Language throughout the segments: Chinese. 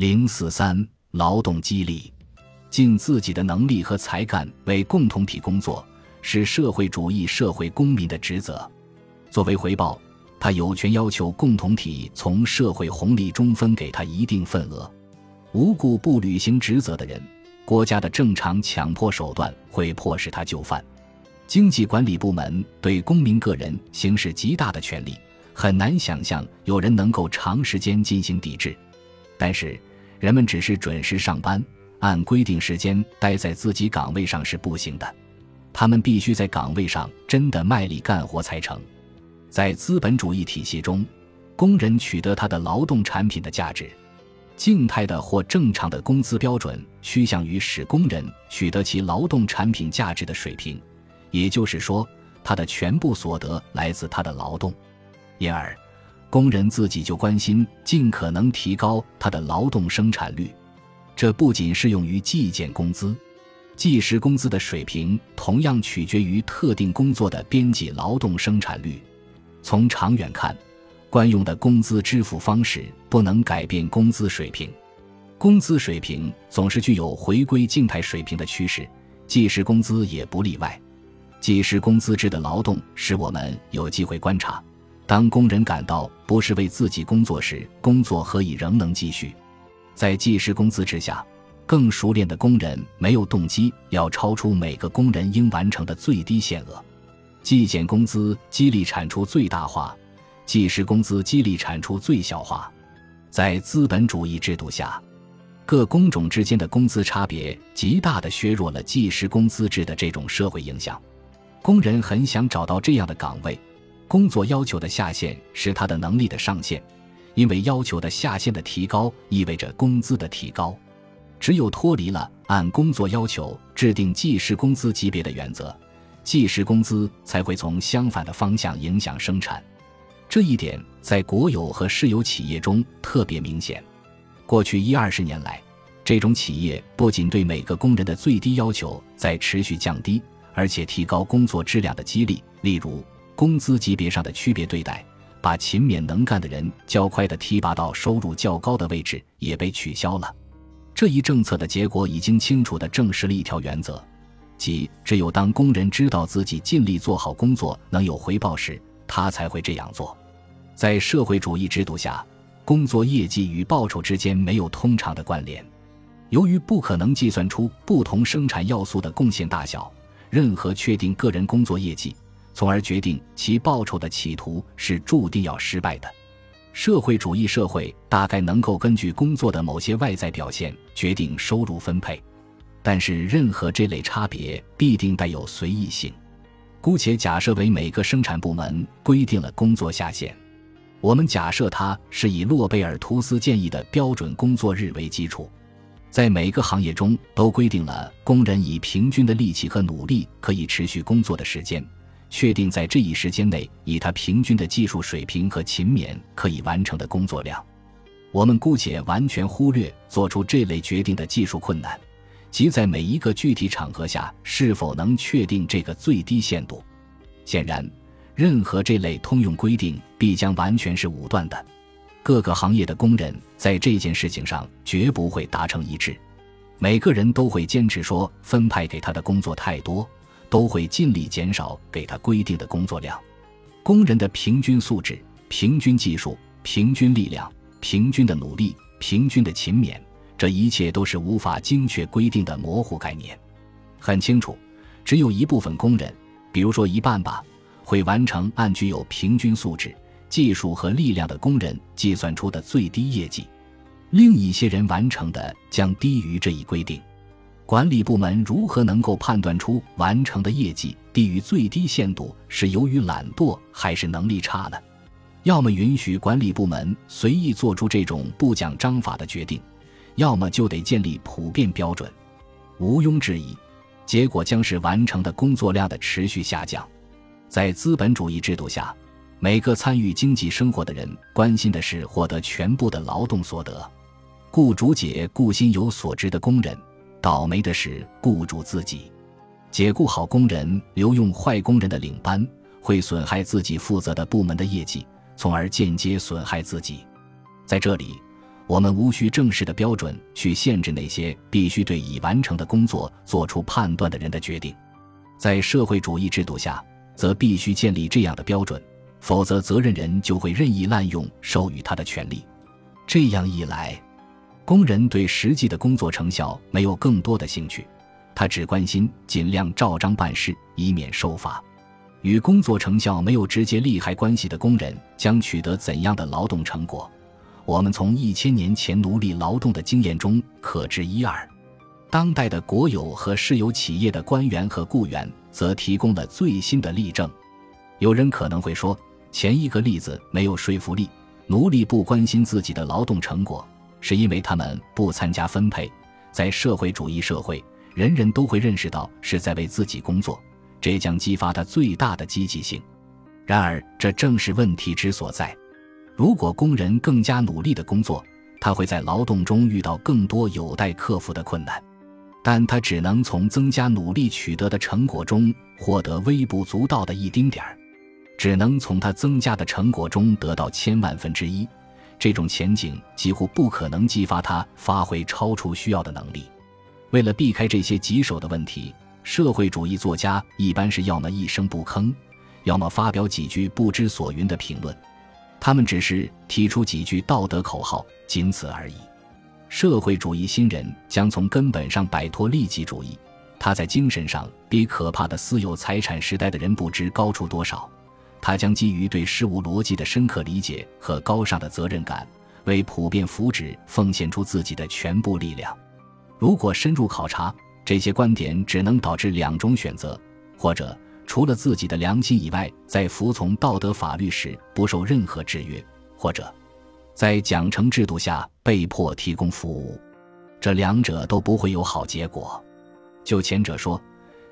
零四三，劳动激励，尽自己的能力和才干为共同体工作，是社会主义社会公民的职责。作为回报，他有权要求共同体从社会红利中分给他一定份额。无故不履行职责的人，国家的正常强迫手段会迫使他就范。经济管理部门对公民个人行使极大的权利，很难想象有人能够长时间进行抵制。但是。人们只是准时上班，按规定时间待在自己岗位上是不行的，他们必须在岗位上真的卖力干活才成。在资本主义体系中，工人取得他的劳动产品的价值，静态的或正常的工资标准趋向于使工人取得其劳动产品价值的水平，也就是说，他的全部所得来自他的劳动，因而。工人自己就关心尽可能提高他的劳动生产率，这不仅适用于计件工资，计时工资的水平同样取决于特定工作的边际劳动生产率。从长远看，惯用的工资支付方式不能改变工资水平，工资水平总是具有回归静态水平的趋势，计时工资也不例外。计时工资制的劳动使我们有机会观察。当工人感到不是为自己工作时，工作何以仍能继续？在计时工资之下，更熟练的工人没有动机要超出每个工人应完成的最低限额。计件工资激励产出最大化，计时工资激励产出最小化。在资本主义制度下，各工种之间的工资差别极大地削弱了计时工资制的这种社会影响。工人很想找到这样的岗位。工作要求的下限是他的能力的上限，因为要求的下限的提高意味着工资的提高。只有脱离了按工作要求制定计时工资级别的原则，计时工资才会从相反的方向影响生产。这一点在国有和私有企业中特别明显。过去一二十年来，这种企业不仅对每个工人的最低要求在持续降低，而且提高工作质量的激励，例如。工资级别上的区别对待，把勤勉能干的人较快地提拔到收入较高的位置，也被取消了。这一政策的结果已经清楚地证实了一条原则，即只有当工人知道自己尽力做好工作能有回报时，他才会这样做。在社会主义制度下，工作业绩与报酬之间没有通常的关联，由于不可能计算出不同生产要素的贡献大小，任何确定个人工作业绩。从而决定其报酬的企图是注定要失败的。社会主义社会大概能够根据工作的某些外在表现决定收入分配，但是任何这类差别必定带有随意性。姑且假设为每个生产部门规定了工作下限，我们假设它是以诺贝尔图斯建议的标准工作日为基础，在每个行业中都规定了工人以平均的力气和努力可以持续工作的时间。确定在这一时间内，以他平均的技术水平和勤勉可以完成的工作量。我们姑且完全忽略做出这类决定的技术困难，即在每一个具体场合下是否能确定这个最低限度。显然，任何这类通用规定必将完全是武断的。各个行业的工人在这件事情上绝不会达成一致，每个人都会坚持说分派给他的工作太多。都会尽力减少给他规定的工作量。工人的平均素质、平均技术、平均力量、平均的努力、平均的勤勉，这一切都是无法精确规定的模糊概念。很清楚，只有一部分工人，比如说一半吧，会完成按具有平均素质、技术和力量的工人计算出的最低业绩，另一些人完成的将低于这一规定。管理部门如何能够判断出完成的业绩低于最低限度是由于懒惰还是能力差呢？要么允许管理部门随意做出这种不讲章法的决定，要么就得建立普遍标准。毋庸置疑，结果将是完成的工作量的持续下降。在资本主义制度下，每个参与经济生活的人关心的是获得全部的劳动所得，雇主解雇心有所值的工人。倒霉的是雇主自己，解雇好工人，留用坏工人的领班，会损害自己负责的部门的业绩，从而间接损害自己。在这里，我们无需正式的标准去限制那些必须对已完成的工作做出判断的人的决定。在社会主义制度下，则必须建立这样的标准，否则责任人就会任意滥用授予他的权利。这样一来，工人对实际的工作成效没有更多的兴趣，他只关心尽量照章办事，以免受罚。与工作成效没有直接利害关系的工人将取得怎样的劳动成果？我们从一千年前奴隶劳动的经验中可知一二。当代的国有和私有企业的官员和雇员则提供了最新的例证。有人可能会说，前一个例子没有说服力。奴隶不关心自己的劳动成果，是因为他们不参加分配。在社会主义社会，人人都会认识到是在为自己工作，这将激发他最大的积极性。然而，这正是问题之所在。如果工人更加努力的工作，他会在劳动中遇到更多有待克服的困难，但他只能从增加努力取得的成果中获得微不足道的一丁点儿，只能从他增加的成果中得到千万分之一。这种前景几乎不可能激发他发挥超出需要的能力。为了避开这些棘手的问题，社会主义作家一般是要么一声不吭，要么发表几句不知所云的评论。他们只是提出几句道德口号，仅此而已。社会主义新人将从根本上摆脱利己主义，他在精神上比可怕的私有财产时代的人不知高出多少。他将基于对事物逻辑的深刻理解和高尚的责任感，为普遍福祉奉献出自己的全部力量。如果深入考察这些观点，只能导致两种选择：或者。除了自己的良心以外，在服从道德法律时不受任何制约，或者在奖惩制度下被迫提供服务，这两者都不会有好结果。就前者说，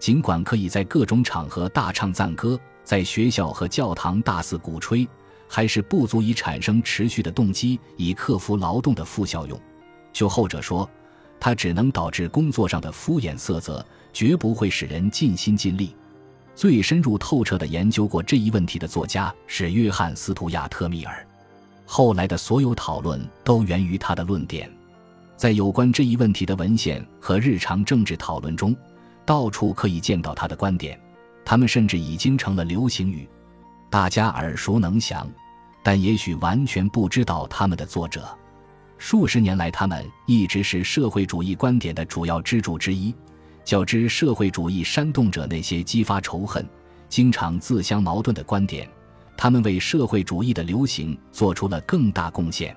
尽管可以在各种场合大唱赞歌，在学校和教堂大肆鼓吹，还是不足以产生持续的动机以克服劳动的负效用。就后者说，它只能导致工作上的敷衍塞责，绝不会使人尽心尽力。最深入透彻地研究过这一问题的作家是约翰·斯图亚特·密尔，后来的所有讨论都源于他的论点。在有关这一问题的文献和日常政治讨论中，到处可以见到他的观点，他们甚至已经成了流行语，大家耳熟能详，但也许完全不知道他们的作者。数十年来，他们一直是社会主义观点的主要支柱之一。较之社会主义煽动者那些激发仇恨、经常自相矛盾的观点，他们为社会主义的流行做出了更大贡献。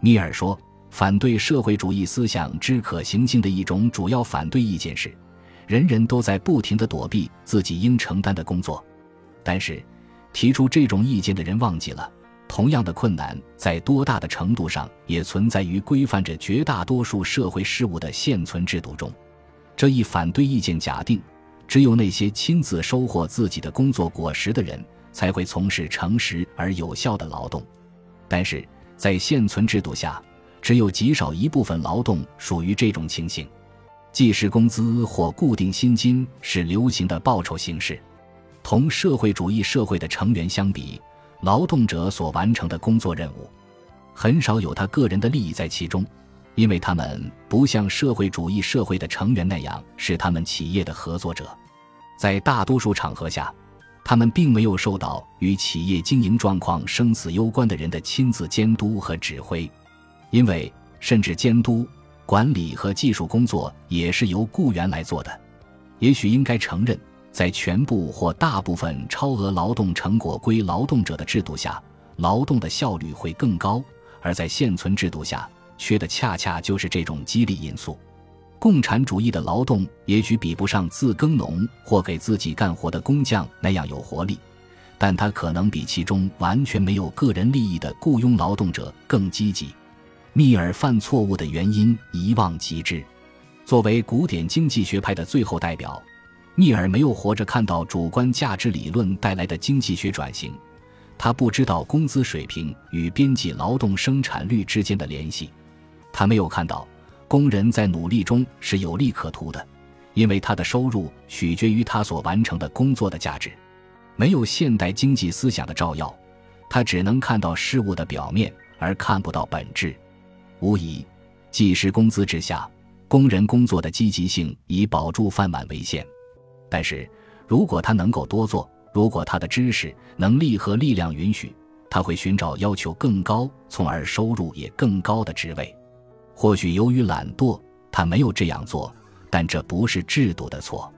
米尔说，反对社会主义思想之可行性的一种主要反对意见是，人人都在不停地躲避自己应承担的工作。但是，提出这种意见的人忘记了，同样的困难在多大的程度上也存在于规范着绝大多数社会事务的现存制度中。这一反对意见假定，只有那些亲自收获自己的工作果实的人才会从事诚实而有效的劳动。但是在现存制度下，只有极少一部分劳动属于这种情形。计时工资或固定薪金是流行的报酬形式。同社会主义社会的成员相比，劳动者所完成的工作任务，很少有他个人的利益在其中。因为他们不像社会主义社会的成员那样是他们企业的合作者，在大多数场合下，他们并没有受到与企业经营状况生死攸关的人的亲自监督和指挥，因为甚至监督、管理和技术工作也是由雇员来做的。也许应该承认，在全部或大部分超额劳动成果归劳动者的制度下，劳动的效率会更高；而在现存制度下，缺的恰恰就是这种激励因素。共产主义的劳动也许比不上自耕农或给自己干活的工匠那样有活力，但它可能比其中完全没有个人利益的雇佣劳动者更积极。密尔犯错误的原因遗忘极致。作为古典经济学派的最后代表，密尔没有活着看到主观价值理论带来的经济学转型，他不知道工资水平与边际劳动生产率之间的联系。他没有看到工人在努力中是有利可图的，因为他的收入取决于他所完成的工作的价值。没有现代经济思想的照耀，他只能看到事物的表面，而看不到本质。无疑，计时工资制下，工人工作的积极性以保住饭碗为先。但是如果他能够多做，如果他的知识、能力和力量允许，他会寻找要求更高、从而收入也更高的职位。或许由于懒惰，他没有这样做，但这不是制度的错。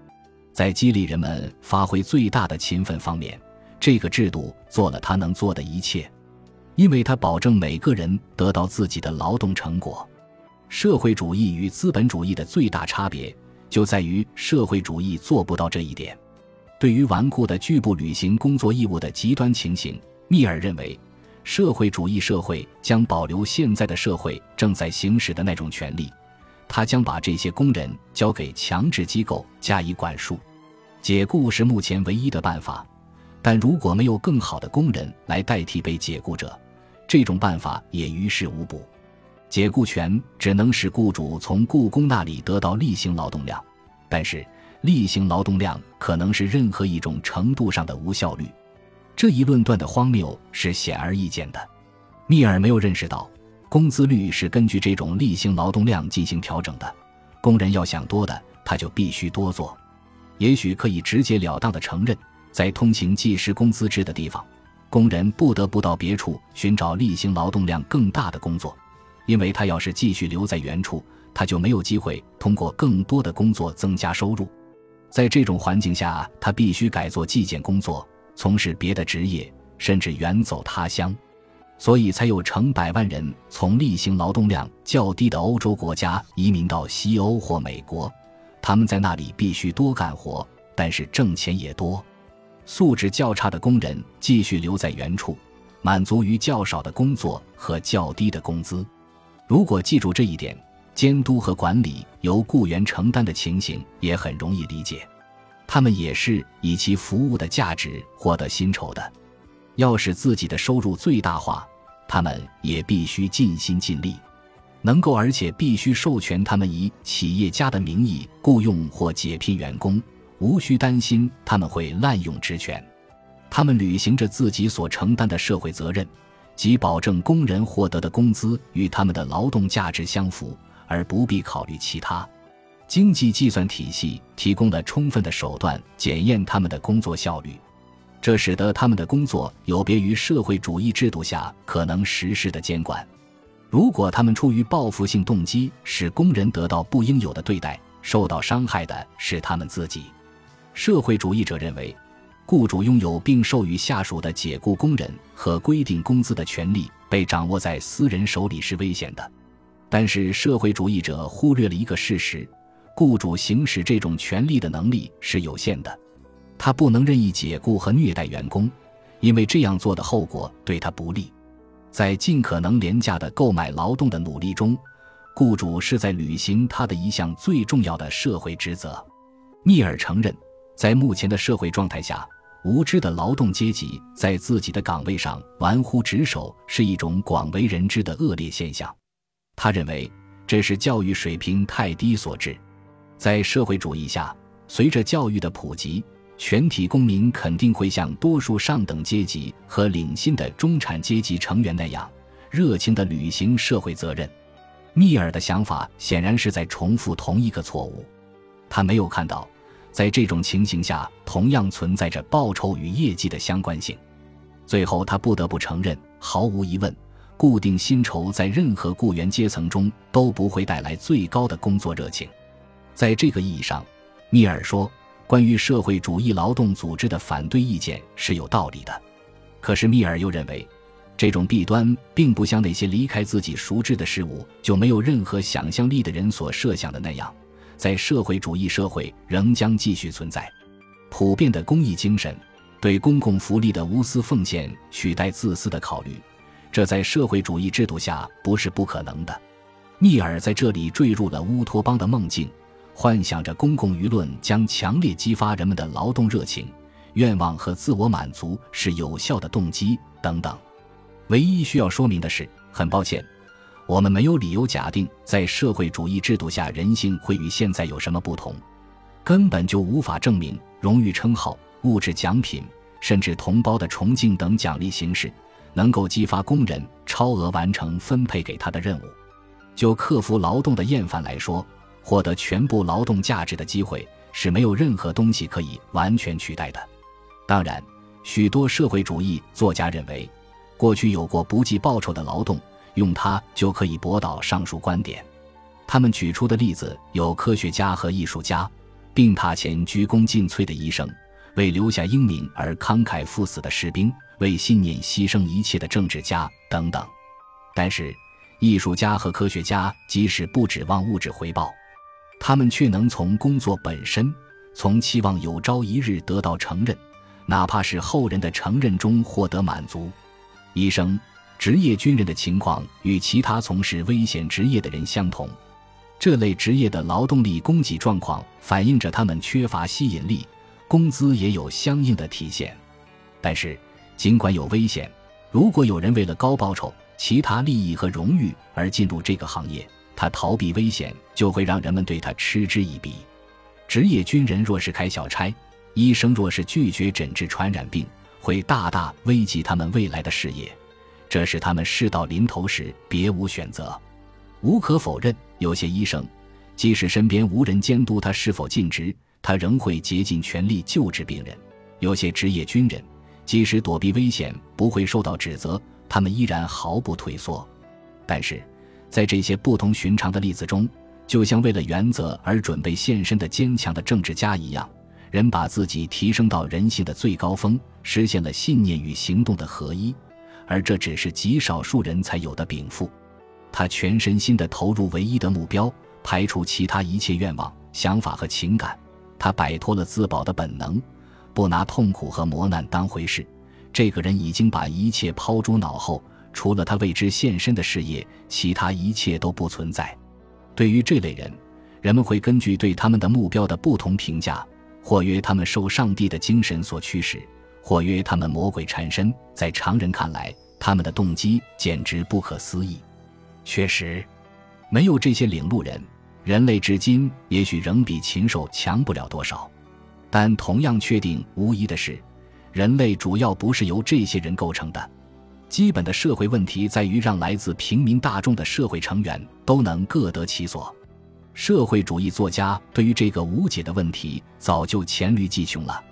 在激励人们发挥最大的勤奋方面，这个制度做了他能做的一切，因为他保证每个人得到自己的劳动成果。社会主义与资本主义的最大差别就在于社会主义做不到这一点。对于顽固的拒不履行工作义务的极端情形，密尔认为。社会主义社会将保留现在的社会正在行使的那种权利，他将把这些工人交给强制机构加以管束。解雇是目前唯一的办法，但如果没有更好的工人来代替被解雇者，这种办法也于事无补。解雇权只能使雇主从雇工那里得到例行劳动量，但是例行劳动量可能是任何一种程度上的无效率。这一论断的荒谬是显而易见的。密尔没有认识到，工资率是根据这种例行劳动量进行调整的。工人要想多的，他就必须多做。也许可以直截了当地承认，在通行计时工资制的地方，工人不得不到别处寻找例行劳动量更大的工作，因为他要是继续留在原处，他就没有机会通过更多的工作增加收入。在这种环境下，他必须改做计件工作。从事别的职业，甚至远走他乡，所以才有成百万人从例行劳动量较低的欧洲国家移民到西欧或美国。他们在那里必须多干活，但是挣钱也多。素质较差的工人继续留在原处，满足于较少的工作和较低的工资。如果记住这一点，监督和管理由雇员承担的情形也很容易理解。他们也是以其服务的价值获得薪酬的。要使自己的收入最大化，他们也必须尽心尽力，能够而且必须授权他们以企业家的名义雇佣或解聘员工，无需担心他们会滥用职权。他们履行着自己所承担的社会责任，即保证工人获得的工资与他们的劳动价值相符，而不必考虑其他。经济计算体系提供了充分的手段检验他们的工作效率，这使得他们的工作有别于社会主义制度下可能实施的监管。如果他们出于报复性动机使工人得到不应有的对待，受到伤害的是他们自己。社会主义者认为，雇主拥有并授予下属的解雇工人和规定工资的权利被掌握在私人手里是危险的，但是社会主义者忽略了一个事实。雇主行使这种权利的能力是有限的，他不能任意解雇和虐待员工，因为这样做的后果对他不利。在尽可能廉价的购买劳动的努力中，雇主是在履行他的一项最重要的社会职责。密尔承认，在目前的社会状态下，无知的劳动阶级在自己的岗位上玩忽职守是一种广为人知的恶劣现象。他认为这是教育水平太低所致。在社会主义下，随着教育的普及，全体公民肯定会像多数上等阶级和领薪的中产阶级成员那样，热情地履行社会责任。密尔的想法显然是在重复同一个错误。他没有看到，在这种情形下，同样存在着报酬与业绩的相关性。最后，他不得不承认，毫无疑问，固定薪酬在任何雇员阶层中都不会带来最高的工作热情。在这个意义上，密尔说，关于社会主义劳动组织的反对意见是有道理的。可是，密尔又认为，这种弊端并不像那些离开自己熟知的事物就没有任何想象力的人所设想的那样，在社会主义社会仍将继续存在。普遍的公益精神，对公共福利的无私奉献取代自私的考虑，这在社会主义制度下不是不可能的。密尔在这里坠入了乌托邦的梦境。幻想着公共舆论将强烈激发人们的劳动热情、愿望和自我满足是有效的动机等等。唯一需要说明的是，很抱歉，我们没有理由假定在社会主义制度下人性会与现在有什么不同，根本就无法证明荣誉称号、物质奖品，甚至同胞的崇敬等奖励形式能够激发工人超额完成分配给他的任务。就克服劳动的厌烦来说，获得全部劳动价值的机会是没有任何东西可以完全取代的。当然，许多社会主义作家认为，过去有过不计报酬的劳动，用它就可以驳倒上述观点。他们举出的例子有科学家和艺术家，病榻前鞠躬尽瘁的医生，为留下英名而慷慨赴死的士兵，为信念牺牲一切的政治家等等。但是，艺术家和科学家即使不指望物质回报，他们却能从工作本身，从期望有朝一日得到承认，哪怕是后人的承认中获得满足。医生、职业军人的情况与其他从事危险职业的人相同。这类职业的劳动力供给状况反映着他们缺乏吸引力，工资也有相应的体现。但是，尽管有危险，如果有人为了高报酬、其他利益和荣誉而进入这个行业，他逃避危险就会让人们对他嗤之以鼻。职业军人若是开小差，医生若是拒绝诊治传染病，会大大危及他们未来的事业。这是他们事到临头时别无选择。无可否认，有些医生，即使身边无人监督他是否尽职，他仍会竭尽全力救治病人；有些职业军人，即使躲避危险不会受到指责，他们依然毫不退缩。但是，在这些不同寻常的例子中，就像为了原则而准备献身的坚强的政治家一样，人把自己提升到人性的最高峰，实现了信念与行动的合一，而这只是极少数人才有的禀赋。他全身心地投入唯一的目标，排除其他一切愿望、想法和情感。他摆脱了自保的本能，不拿痛苦和磨难当回事。这个人已经把一切抛诸脑后，除了他为之献身的事业，其他一切都不存在。对于这类人，人们会根据对他们的目标的不同评价，或曰他们受上帝的精神所驱使，或曰他们魔鬼缠身。在常人看来，他们的动机简直不可思议。确实，没有这些领路人，人类至今也许仍比禽兽强不了多少。但同样确定无疑的是，人类主要不是由这些人构成的。基本的社会问题在于让来自平民大众的社会成员都能各得其所。社会主义作家对于这个无解的问题早就黔驴技穷了。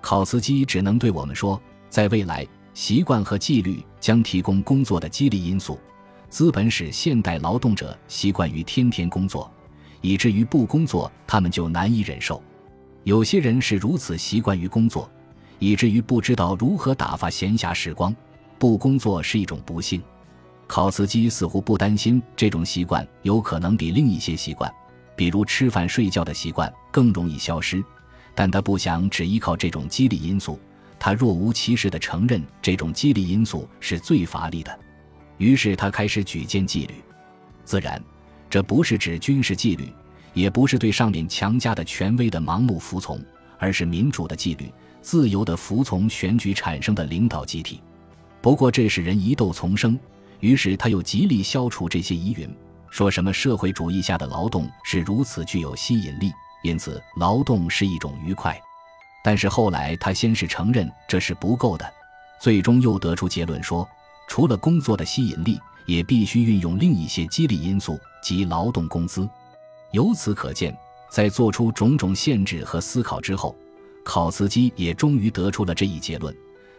考茨基只能对我们说，在未来，习惯和纪律将提供工作的激励因素。资本使现代劳动者习惯于天天工作，以至于不工作他们就难以忍受。有些人是如此习惯于工作，以至于不知道如何打发闲暇时光。不工作是一种不幸。考茨基似乎不担心这种习惯有可能比另一些习惯，比如吃饭睡觉的习惯更容易消失，但他不想只依靠这种激励因素。他若无其事地承认这种激励因素是最乏力的。于是他开始举荐纪律，自然，这不是指军事纪律，也不是对上面强加的权威的盲目服从，而是民主的纪律，自由的服从选举产生的领导集体。不过这使人疑窦丛生，于是他又极力消除这些疑云，说什么社会主义下的劳动是如此具有吸引力，因此劳动是一种愉快。但是后来他先是承认这是不够的，最终又得出结论说。除了工作的吸引力，也必须运用另一些激励因素及劳动工资。由此可见，在做出种种限制和思考之后，考茨基也终于得出了这一结论：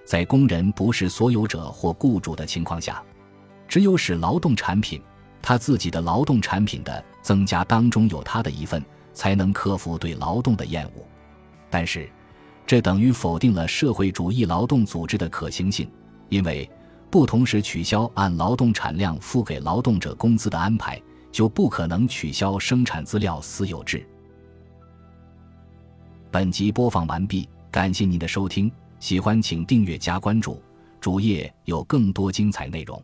在工人不是所有者或雇主的情况下，只有使劳动产品他自己的劳动产品的增加当中有他的一份，才能克服对劳动的厌恶。但是，这等于否定了社会主义劳动组织的可行性，因为。不同时取消按劳动产量付给劳动者工资的安排，就不可能取消生产资料私有制。本集播放完毕，感谢您的收听，喜欢请订阅加关注，主页有更多精彩内容。